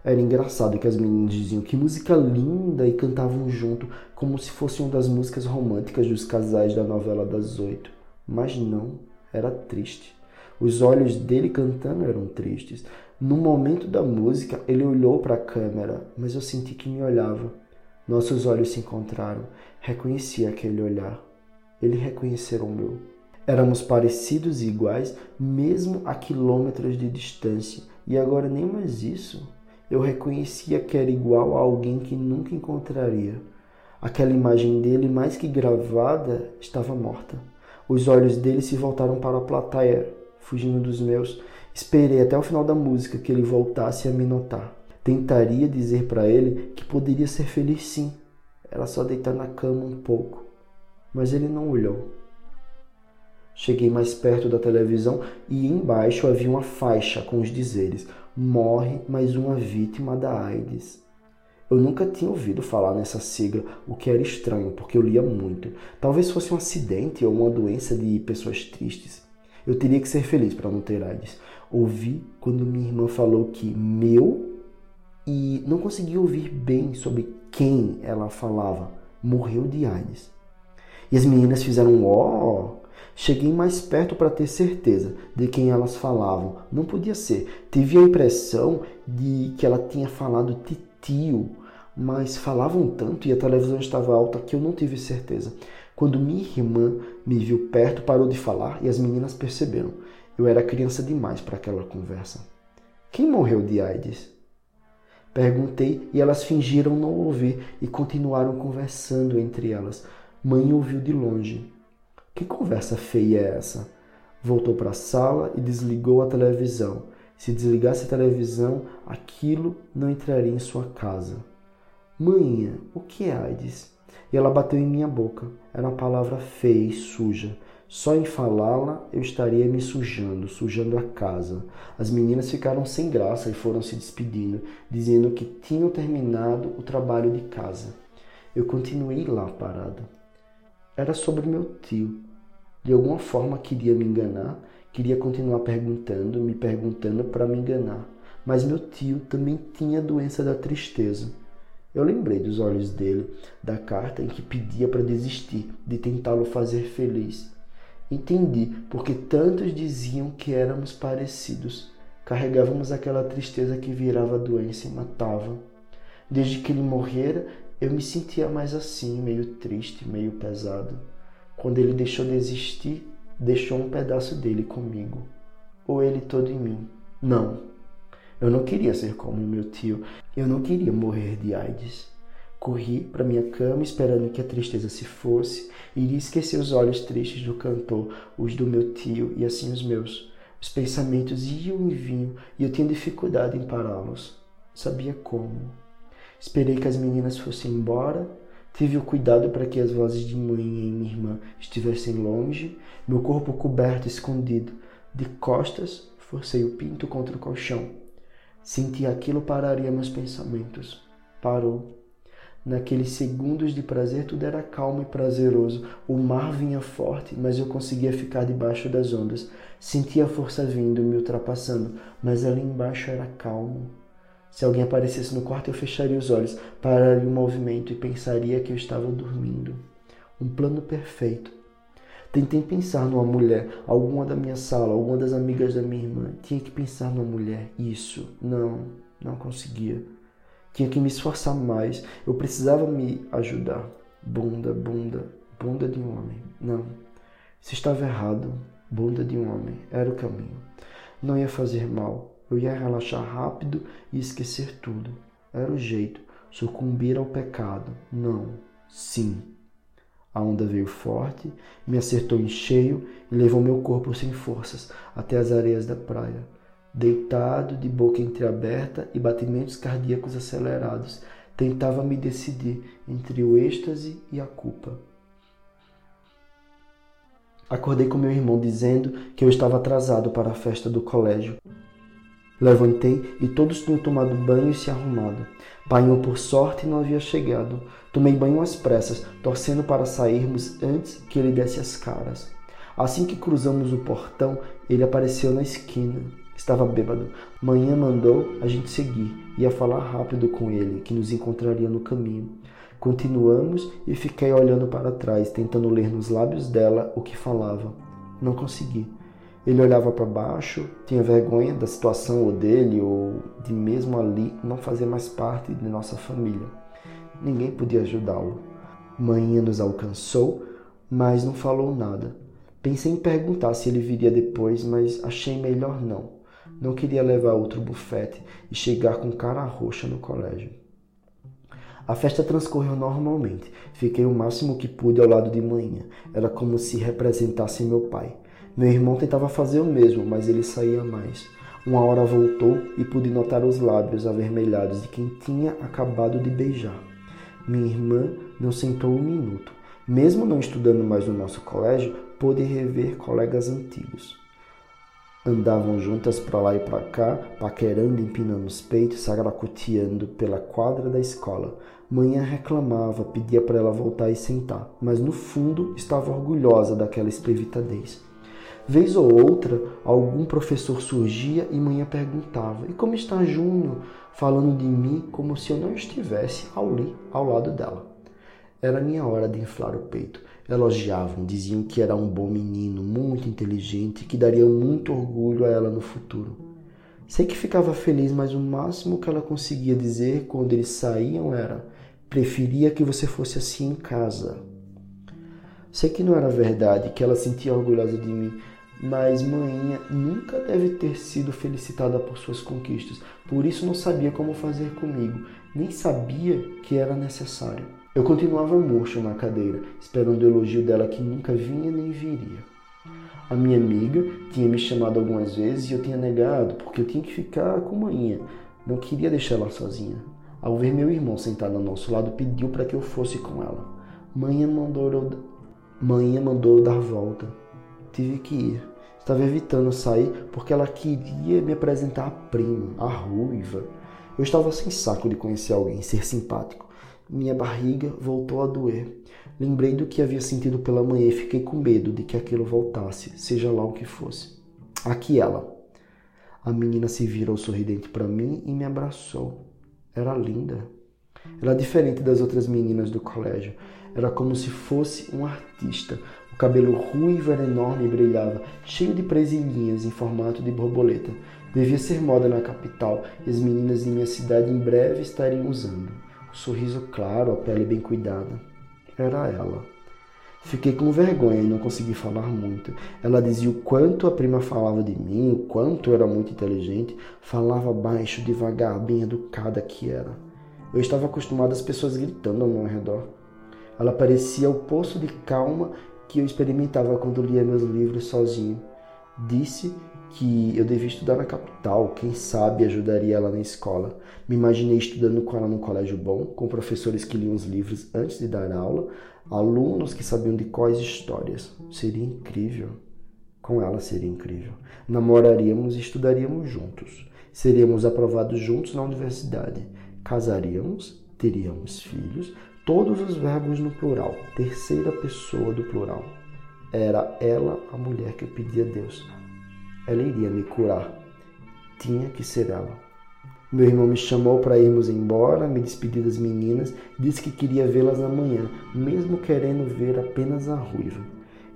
Era engraçado que as meninas diziam que música linda e cantavam junto, como se fosse uma das músicas românticas dos casais da novela das oito. Mas não, era triste. Os olhos dele cantando eram tristes. No momento da música, ele olhou para a câmera, mas eu senti que me olhava. Nossos olhos se encontraram. Reconheci aquele olhar. Ele reconheceu o meu. Éramos parecidos e iguais, mesmo a quilômetros de distância, e agora nem mais isso. Eu reconhecia que era igual a alguém que nunca encontraria. Aquela imagem dele, mais que gravada, estava morta. Os olhos dele se voltaram para a plateia, fugindo dos meus. Esperei até o final da música que ele voltasse a me notar. Tentaria dizer para ele que poderia ser feliz sim. Era só deitar na cama um pouco. Mas ele não olhou. Cheguei mais perto da televisão e embaixo havia uma faixa com os dizeres: Morre mais uma vítima da AIDS. Eu nunca tinha ouvido falar nessa sigla, o que era estranho, porque eu lia muito. Talvez fosse um acidente ou uma doença de pessoas tristes. Eu teria que ser feliz para não ter AIDS. Ouvi quando minha irmã falou que meu e não consegui ouvir bem sobre quem ela falava. Morreu de AIDS. E as meninas fizeram ó. Oh! Cheguei mais perto para ter certeza de quem elas falavam. Não podia ser. Tive a impressão de que ela tinha falado titio mas falavam tanto e a televisão estava alta que eu não tive certeza. Quando minha irmã me viu perto, parou de falar e as meninas perceberam. Eu era criança demais para aquela conversa. Quem morreu de AIDS? Perguntei e elas fingiram não ouvir e continuaram conversando entre elas. Mãe ouviu de longe. Que conversa feia é essa? Voltou para a sala e desligou a televisão. Se desligasse a televisão, aquilo não entraria em sua casa. Mãinha, o que é AIDS? E ela bateu em minha boca. Era uma palavra feia e suja. Só em falá-la eu estaria me sujando, sujando a casa. As meninas ficaram sem graça e foram se despedindo, dizendo que tinham terminado o trabalho de casa. Eu continuei lá parado. Era sobre meu tio. De alguma forma queria me enganar, queria continuar perguntando, me perguntando para me enganar. Mas meu tio também tinha a doença da tristeza. Eu lembrei dos olhos dele, da carta em que pedia para desistir de tentá-lo fazer feliz. Entendi porque tantos diziam que éramos parecidos. Carregávamos aquela tristeza que virava doença e matava. Desde que ele morrera, eu me sentia mais assim, meio triste, meio pesado. Quando ele deixou de existir, deixou um pedaço dele comigo. Ou ele todo em mim. Não, eu não queria ser como meu tio. Eu não queria morrer de AIDS. Corri para minha cama esperando que a tristeza se fosse e iria esquecer os olhos tristes do cantor, os do meu tio e assim os meus. Os pensamentos iam e vinham e eu tinha dificuldade em pará-los. Sabia como. Esperei que as meninas fossem embora. Tive o cuidado para que as vozes de mãe e minha irmã estivessem longe, meu corpo coberto, escondido. De costas, forcei o pinto contra o colchão. Senti aquilo pararia meus pensamentos. Parou. Naqueles segundos de prazer tudo era calmo e prazeroso. O mar vinha forte, mas eu conseguia ficar debaixo das ondas. Sentia a força vindo, me ultrapassando, mas ali embaixo era calmo. Se alguém aparecesse no quarto, eu fecharia os olhos, pararia o movimento e pensaria que eu estava dormindo. Um plano perfeito. Tentei pensar numa mulher, alguma da minha sala, alguma das amigas da minha irmã. Tinha que pensar numa mulher. Isso. Não, não conseguia. Tinha que me esforçar mais. Eu precisava me ajudar. Bunda, bunda, bunda de um homem. Não. Se estava errado, bunda de um homem. Era o caminho. Não ia fazer mal. Eu ia relaxar rápido e esquecer tudo. Era o jeito. Sucumbir ao pecado. Não. Sim. A onda veio forte, me acertou em cheio e levou meu corpo sem forças até as areias da praia. Deitado, de boca entreaberta e batimentos cardíacos acelerados, tentava me decidir entre o êxtase e a culpa. Acordei com meu irmão dizendo que eu estava atrasado para a festa do colégio. Levantei e todos tinham tomado banho e se arrumado. Painho, por sorte, não havia chegado. Tomei banho às pressas, torcendo para sairmos antes que ele desse as caras. Assim que cruzamos o portão, ele apareceu na esquina. Estava bêbado. Manhã mandou a gente seguir. Ia falar rápido com ele, que nos encontraria no caminho. Continuamos e fiquei olhando para trás, tentando ler nos lábios dela o que falava. Não consegui. Ele olhava para baixo, tinha vergonha da situação ou dele, ou de mesmo ali não fazer mais parte de nossa família. Ninguém podia ajudá-lo. Manhã nos alcançou, mas não falou nada. Pensei em perguntar se ele viria depois, mas achei melhor não. Não queria levar outro bufete e chegar com cara roxa no colégio. A festa transcorreu normalmente. Fiquei o máximo que pude ao lado de manhã. Era como se representasse meu pai. Meu irmão tentava fazer o mesmo, mas ele saía mais. Uma hora voltou e pude notar os lábios avermelhados de quem tinha acabado de beijar. Minha irmã não sentou um minuto. Mesmo não estudando mais no nosso colégio, pôde rever colegas antigos. Andavam juntas para lá e para cá, paquerando, empinando os peitos, sagracoteando pela quadra da escola. Manhã reclamava, pedia para ela voltar e sentar, mas no fundo estava orgulhosa daquela esplevitadez. Vez ou outra, algum professor surgia e manhã perguntava: E como está Júnior? Falando de mim como se eu não estivesse ali, ao lado dela. Era minha hora de inflar o peito. Elogiavam, diziam que era um bom menino, muito inteligente, que daria muito orgulho a ela no futuro. Sei que ficava feliz, mas o máximo que ela conseguia dizer quando eles saíam era: preferia que você fosse assim em casa. Sei que não era verdade, que ela sentia orgulhosa de mim, mas Maninha nunca deve ter sido felicitada por suas conquistas, por isso não sabia como fazer comigo, nem sabia que era necessário. Eu continuava murcho na cadeira, esperando o elogio dela que nunca vinha nem viria. A minha amiga tinha me chamado algumas vezes e eu tinha negado, porque eu tinha que ficar com Maninha. Não queria deixar ela sozinha. Ao ver meu irmão sentado ao nosso lado, pediu para que eu fosse com ela. Manhã mandou eu, Manhã mandou eu dar volta. Tive que ir. Estava evitando sair porque ela queria me apresentar a prima, a ruiva. Eu estava sem saco de conhecer alguém, ser simpático. Minha barriga voltou a doer. Lembrei do que havia sentido pela manhã e fiquei com medo de que aquilo voltasse, seja lá o que fosse. Aqui ela. A menina se virou sorridente para mim e me abraçou. Era linda. Era diferente das outras meninas do colégio. Era como se fosse um artista, cabelo ruivo era enorme e brilhava, cheio de presilhinhas em formato de borboleta. Devia ser moda na capital e as meninas de minha cidade em breve estariam usando. Sorriso claro, a pele bem cuidada. Era ela. Fiquei com vergonha e não consegui falar muito. Ela dizia o quanto a prima falava de mim, o quanto era muito inteligente. Falava baixo, devagar, bem educada que era. Eu estava acostumado às pessoas gritando ao meu redor. Ela parecia o poço de calma que eu experimentava quando lia meus livros sozinho. Disse que eu devia estudar na capital, quem sabe ajudaria ela na escola. Me imaginei estudando com ela num colégio bom, com professores que liam os livros antes de dar aula, alunos que sabiam de quais histórias. Seria incrível. Com ela seria incrível. Namoraríamos e estudaríamos juntos. Seríamos aprovados juntos na universidade. Casaríamos, teríamos filhos, todos os verbos no plural, terceira pessoa do plural. Era ela a mulher que eu pedi a Deus. Ela iria me curar. Tinha que ser ela. Meu irmão me chamou para irmos embora, me despedi das meninas, disse que queria vê-las amanhã, mesmo querendo ver apenas a ruiva.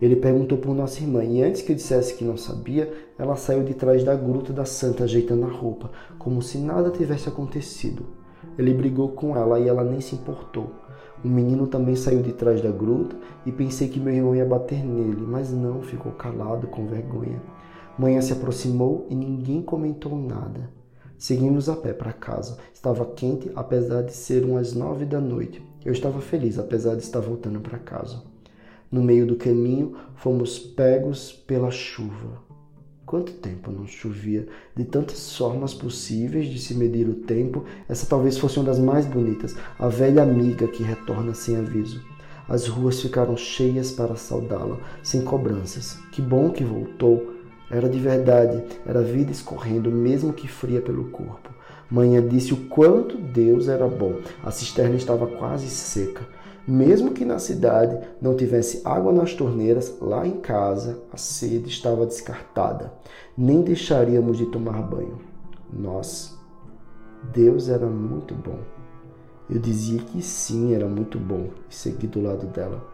Ele perguntou por nossa irmã e antes que eu dissesse que não sabia, ela saiu de trás da gruta da santa ajeitando a roupa, como se nada tivesse acontecido. Ele brigou com ela e ela nem se importou. O menino também saiu de trás da gruta e pensei que meu irmão ia bater nele, mas não, ficou calado com vergonha. Manhã se aproximou e ninguém comentou nada. Seguimos a pé para casa. Estava quente, apesar de ser umas nove da noite. Eu estava feliz, apesar de estar voltando para casa. No meio do caminho, fomos pegos pela chuva. Quanto tempo não chovia? De tantas formas possíveis de se medir o tempo, essa talvez fosse uma das mais bonitas, a velha amiga que retorna sem aviso. As ruas ficaram cheias para saudá-la, sem cobranças. Que bom que voltou. Era de verdade, era vida escorrendo, mesmo que fria pelo corpo. Manhã disse o quanto Deus era bom. A cisterna estava quase seca. Mesmo que na cidade não tivesse água nas torneiras, lá em casa a sede estava descartada. Nem deixaríamos de tomar banho. Nós, Deus era muito bom. Eu dizia que sim, era muito bom, e segui do lado dela.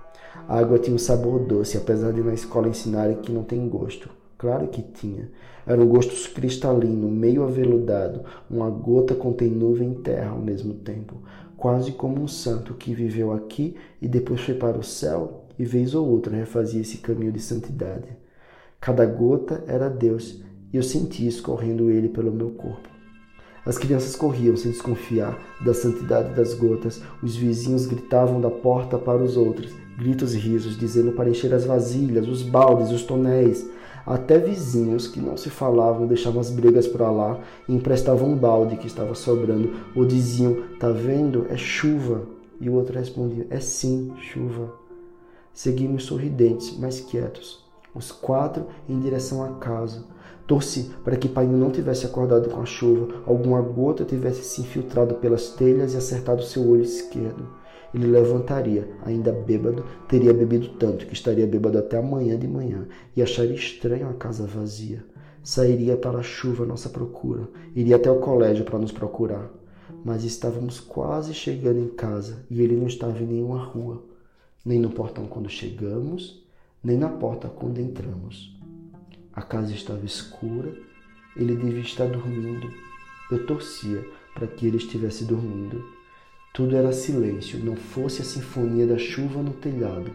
A água tinha um sabor doce, apesar de na escola ensinarem que não tem gosto. Claro que tinha. Era um gosto cristalino, meio aveludado. Uma gota contém nuvem e terra ao mesmo tempo quase como um santo que viveu aqui e depois foi para o céu e vez ou outra refazia esse caminho de santidade. Cada gota era Deus e eu sentia escorrendo ele pelo meu corpo. As crianças corriam sem desconfiar da santidade das gotas, os vizinhos gritavam da porta para os outros, gritos e risos, dizendo para encher as vasilhas, os baldes, os tonéis. Até vizinhos que não se falavam deixavam as brigas para lá e emprestavam um balde que estava sobrando, ou diziam: Tá vendo? É chuva. E o outro respondia: É sim, chuva. Seguimos sorridentes, mas quietos, os quatro em direção à casa. Torci para que pai não tivesse acordado com a chuva, alguma gota tivesse se infiltrado pelas telhas e acertado seu olho esquerdo ele levantaria, ainda bêbado, teria bebido tanto que estaria bêbado até amanhã de manhã e acharia estranho a casa vazia. Sairia para a chuva à nossa procura, iria até o colégio para nos procurar. Mas estávamos quase chegando em casa e ele não estava em nenhuma rua, nem no portão quando chegamos, nem na porta quando entramos. A casa estava escura, ele devia estar dormindo. Eu torcia para que ele estivesse dormindo tudo era silêncio, não fosse a sinfonia da chuva no telhado.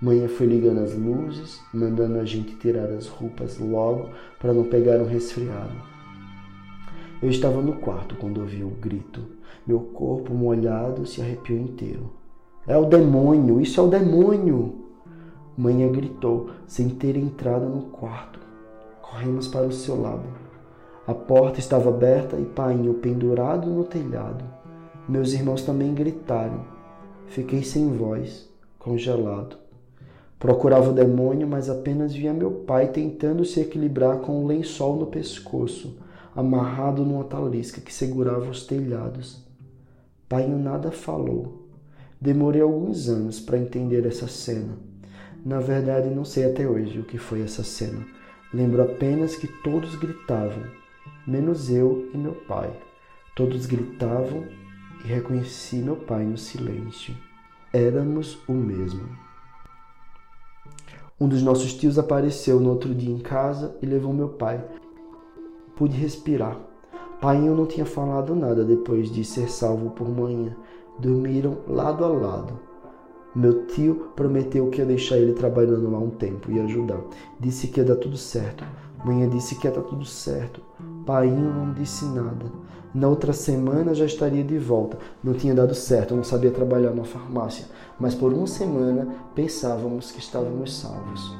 Manhã foi ligando as luzes, mandando a gente tirar as roupas logo para não pegar um resfriado. Eu estava no quarto quando ouvi o grito. Meu corpo molhado se arrepiou inteiro. É o demônio! Isso é o demônio! Manhã gritou, sem ter entrado no quarto. Corremos para o seu lado. A porta estava aberta e painho pendurado no telhado. Meus irmãos também gritaram. Fiquei sem voz, congelado. Procurava o demônio, mas apenas via meu pai tentando se equilibrar com um lençol no pescoço, amarrado numa talisca que segurava os telhados. Pai nada falou. Demorei alguns anos para entender essa cena. Na verdade, não sei até hoje o que foi essa cena. Lembro apenas que todos gritavam, menos eu e meu pai. Todos gritavam e reconheci meu pai no silêncio. Éramos o mesmo. Um dos nossos tios apareceu no outro dia em casa e levou meu pai. Pude respirar. Pai não tinha falado nada depois de ser salvo por manhã. Dormiram lado a lado. Meu tio prometeu que ia deixar ele trabalhando lá um tempo e ajudar. Disse que ia dar tudo certo. Manhã disse que ia dar tudo certo. Pai não disse nada. Na outra semana já estaria de volta. Não tinha dado certo, eu não sabia trabalhar na farmácia, mas por uma semana pensávamos que estávamos salvos.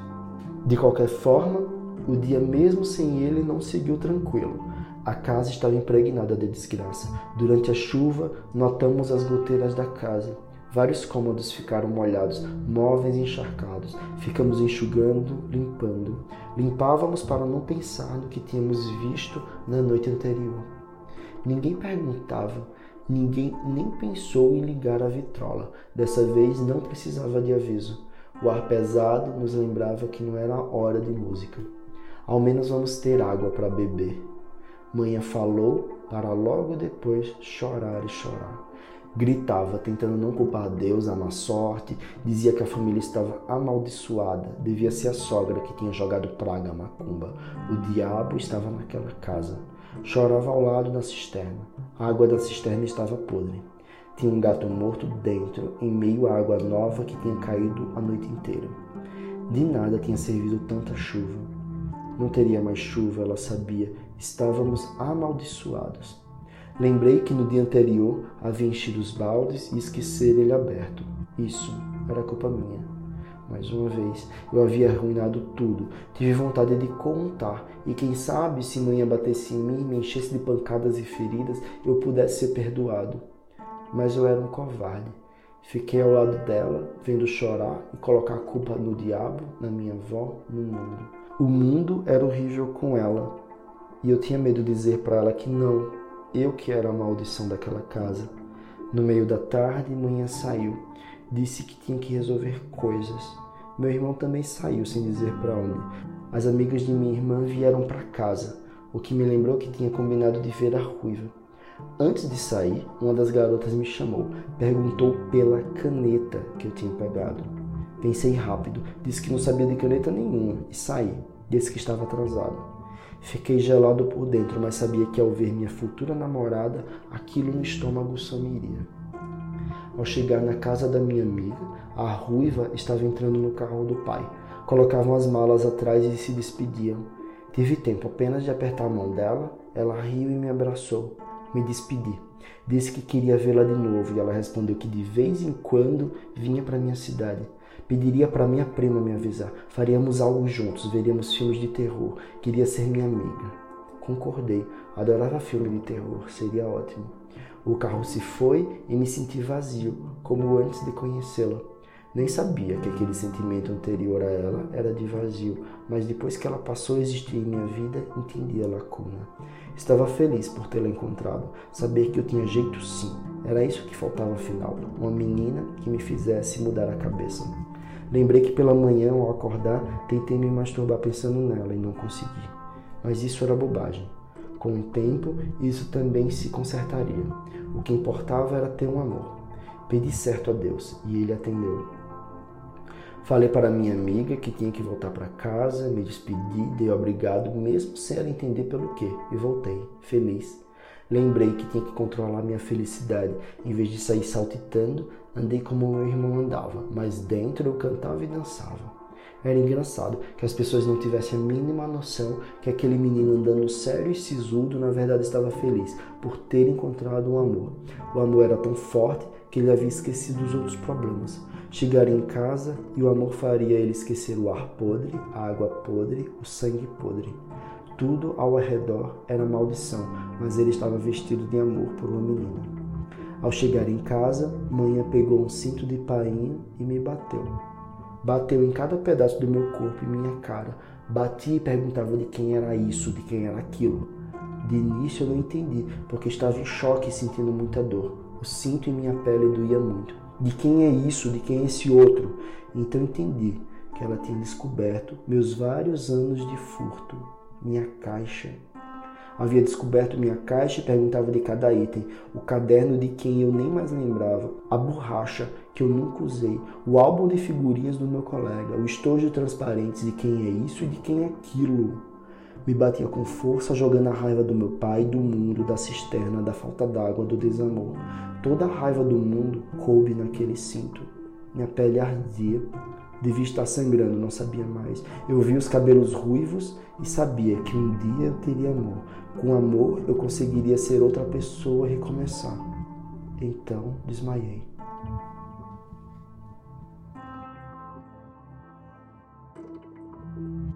De qualquer forma, o dia mesmo sem ele não seguiu tranquilo. A casa estava impregnada de desgraça. Durante a chuva, notamos as goteiras da casa. Vários cômodos ficaram molhados, móveis encharcados. Ficamos enxugando, limpando. Limpávamos para não pensar no que tínhamos visto na noite anterior. Ninguém perguntava, ninguém nem pensou em ligar a vitrola. Dessa vez não precisava de aviso. O ar pesado nos lembrava que não era hora de música. Ao menos vamos ter água para beber. Manhã falou para logo depois chorar e chorar. Gritava, tentando não culpar Deus, a má sorte, dizia que a família estava amaldiçoada, devia ser a sogra que tinha jogado praga, macumba. O diabo estava naquela casa. Chorava ao lado da cisterna. A água da cisterna estava podre. Tinha um gato morto dentro, em meio à água nova que tinha caído a noite inteira. De nada tinha servido tanta chuva. Não teria mais chuva, ela sabia. Estávamos amaldiçoados. Lembrei que no dia anterior havia enchido os baldes e esquecer ele aberto. Isso era culpa minha. Mais uma vez, eu havia arruinado tudo. Tive vontade de contar, e quem sabe, se manhã batesse em mim, me enchesse de pancadas e feridas, eu pudesse ser perdoado. Mas eu era um covarde. Fiquei ao lado dela, vendo chorar e colocar a culpa no diabo, na minha avó, no mundo. O mundo era horrível com ela, e eu tinha medo de dizer para ela que não, eu que era a maldição daquela casa. No meio da tarde, manhã saiu disse que tinha que resolver coisas. Meu irmão também saiu sem dizer para onde. As amigas de minha irmã vieram para casa, o que me lembrou que tinha combinado de ver a ruiva. Antes de sair, uma das garotas me chamou, perguntou pela caneta que eu tinha pegado. Pensei rápido, disse que não sabia de caneta nenhuma e saí. Disse que estava atrasado. Fiquei gelado por dentro, mas sabia que ao ver minha futura namorada, aquilo no estômago sumiria. Ao chegar na casa da minha amiga, a ruiva estava entrando no carro do pai. Colocavam as malas atrás e se despediam. Tive tempo apenas de apertar a mão dela, ela riu e me abraçou. Me despedi. Disse que queria vê-la de novo e ela respondeu que de vez em quando vinha para minha cidade. Pediria para minha prima me avisar. Faríamos algo juntos, veríamos filmes de terror. Queria ser minha amiga. Concordei. Adorava filme de terror, seria ótimo. O carro se foi e me senti vazio, como antes de conhecê-la. Nem sabia que aquele sentimento anterior a ela era de vazio, mas depois que ela passou a existir em minha vida, entendi a lacuna. Estava feliz por tê-la encontrado, saber que eu tinha jeito sim. Era isso que faltava afinal, uma menina que me fizesse mudar a cabeça. Lembrei que pela manhã, ao acordar, tentei me masturbar pensando nela e não consegui. Mas isso era bobagem. Com o tempo, isso também se consertaria. O que importava era ter um amor. Pedi certo a Deus e ele atendeu. Falei para minha amiga que tinha que voltar para casa, me despedi, dei obrigado, mesmo sem ela entender pelo quê, e voltei, feliz. Lembrei que tinha que controlar minha felicidade. Em vez de sair saltitando, andei como meu irmão andava, mas dentro eu cantava e dançava. Era engraçado que as pessoas não tivessem a mínima noção que aquele menino andando sério e sisudo na verdade estava feliz por ter encontrado um amor. O amor era tão forte que ele havia esquecido os outros problemas. Chegaria em casa e o amor faria ele esquecer o ar podre, a água podre, o sangue podre. Tudo ao redor era maldição, mas ele estava vestido de amor por uma menina. Ao chegar em casa, manhã pegou um cinto de painho e me bateu. Bateu em cada pedaço do meu corpo e minha cara. Batia e perguntava de quem era isso, de quem era aquilo. De início eu não entendi, porque estava em choque e sentindo muita dor. O cinto em minha pele doía muito. De quem é isso? De quem é esse outro? Então entendi que ela tinha descoberto meus vários anos de furto, minha caixa Havia descoberto minha caixa e perguntava de cada item, o caderno de quem eu nem mais lembrava, a borracha que eu nunca usei, o álbum de figurinhas do meu colega, o estojo transparente de quem é isso e de quem é aquilo. Me batia com força, jogando a raiva do meu pai, do mundo, da cisterna, da falta d'água, do desamor. Toda a raiva do mundo coube naquele cinto. Minha pele ardia, Devia estar sangrando, não sabia mais. Eu vi os cabelos ruivos e sabia que um dia eu teria amor. Com amor eu conseguiria ser outra pessoa e recomeçar. Então desmaiei.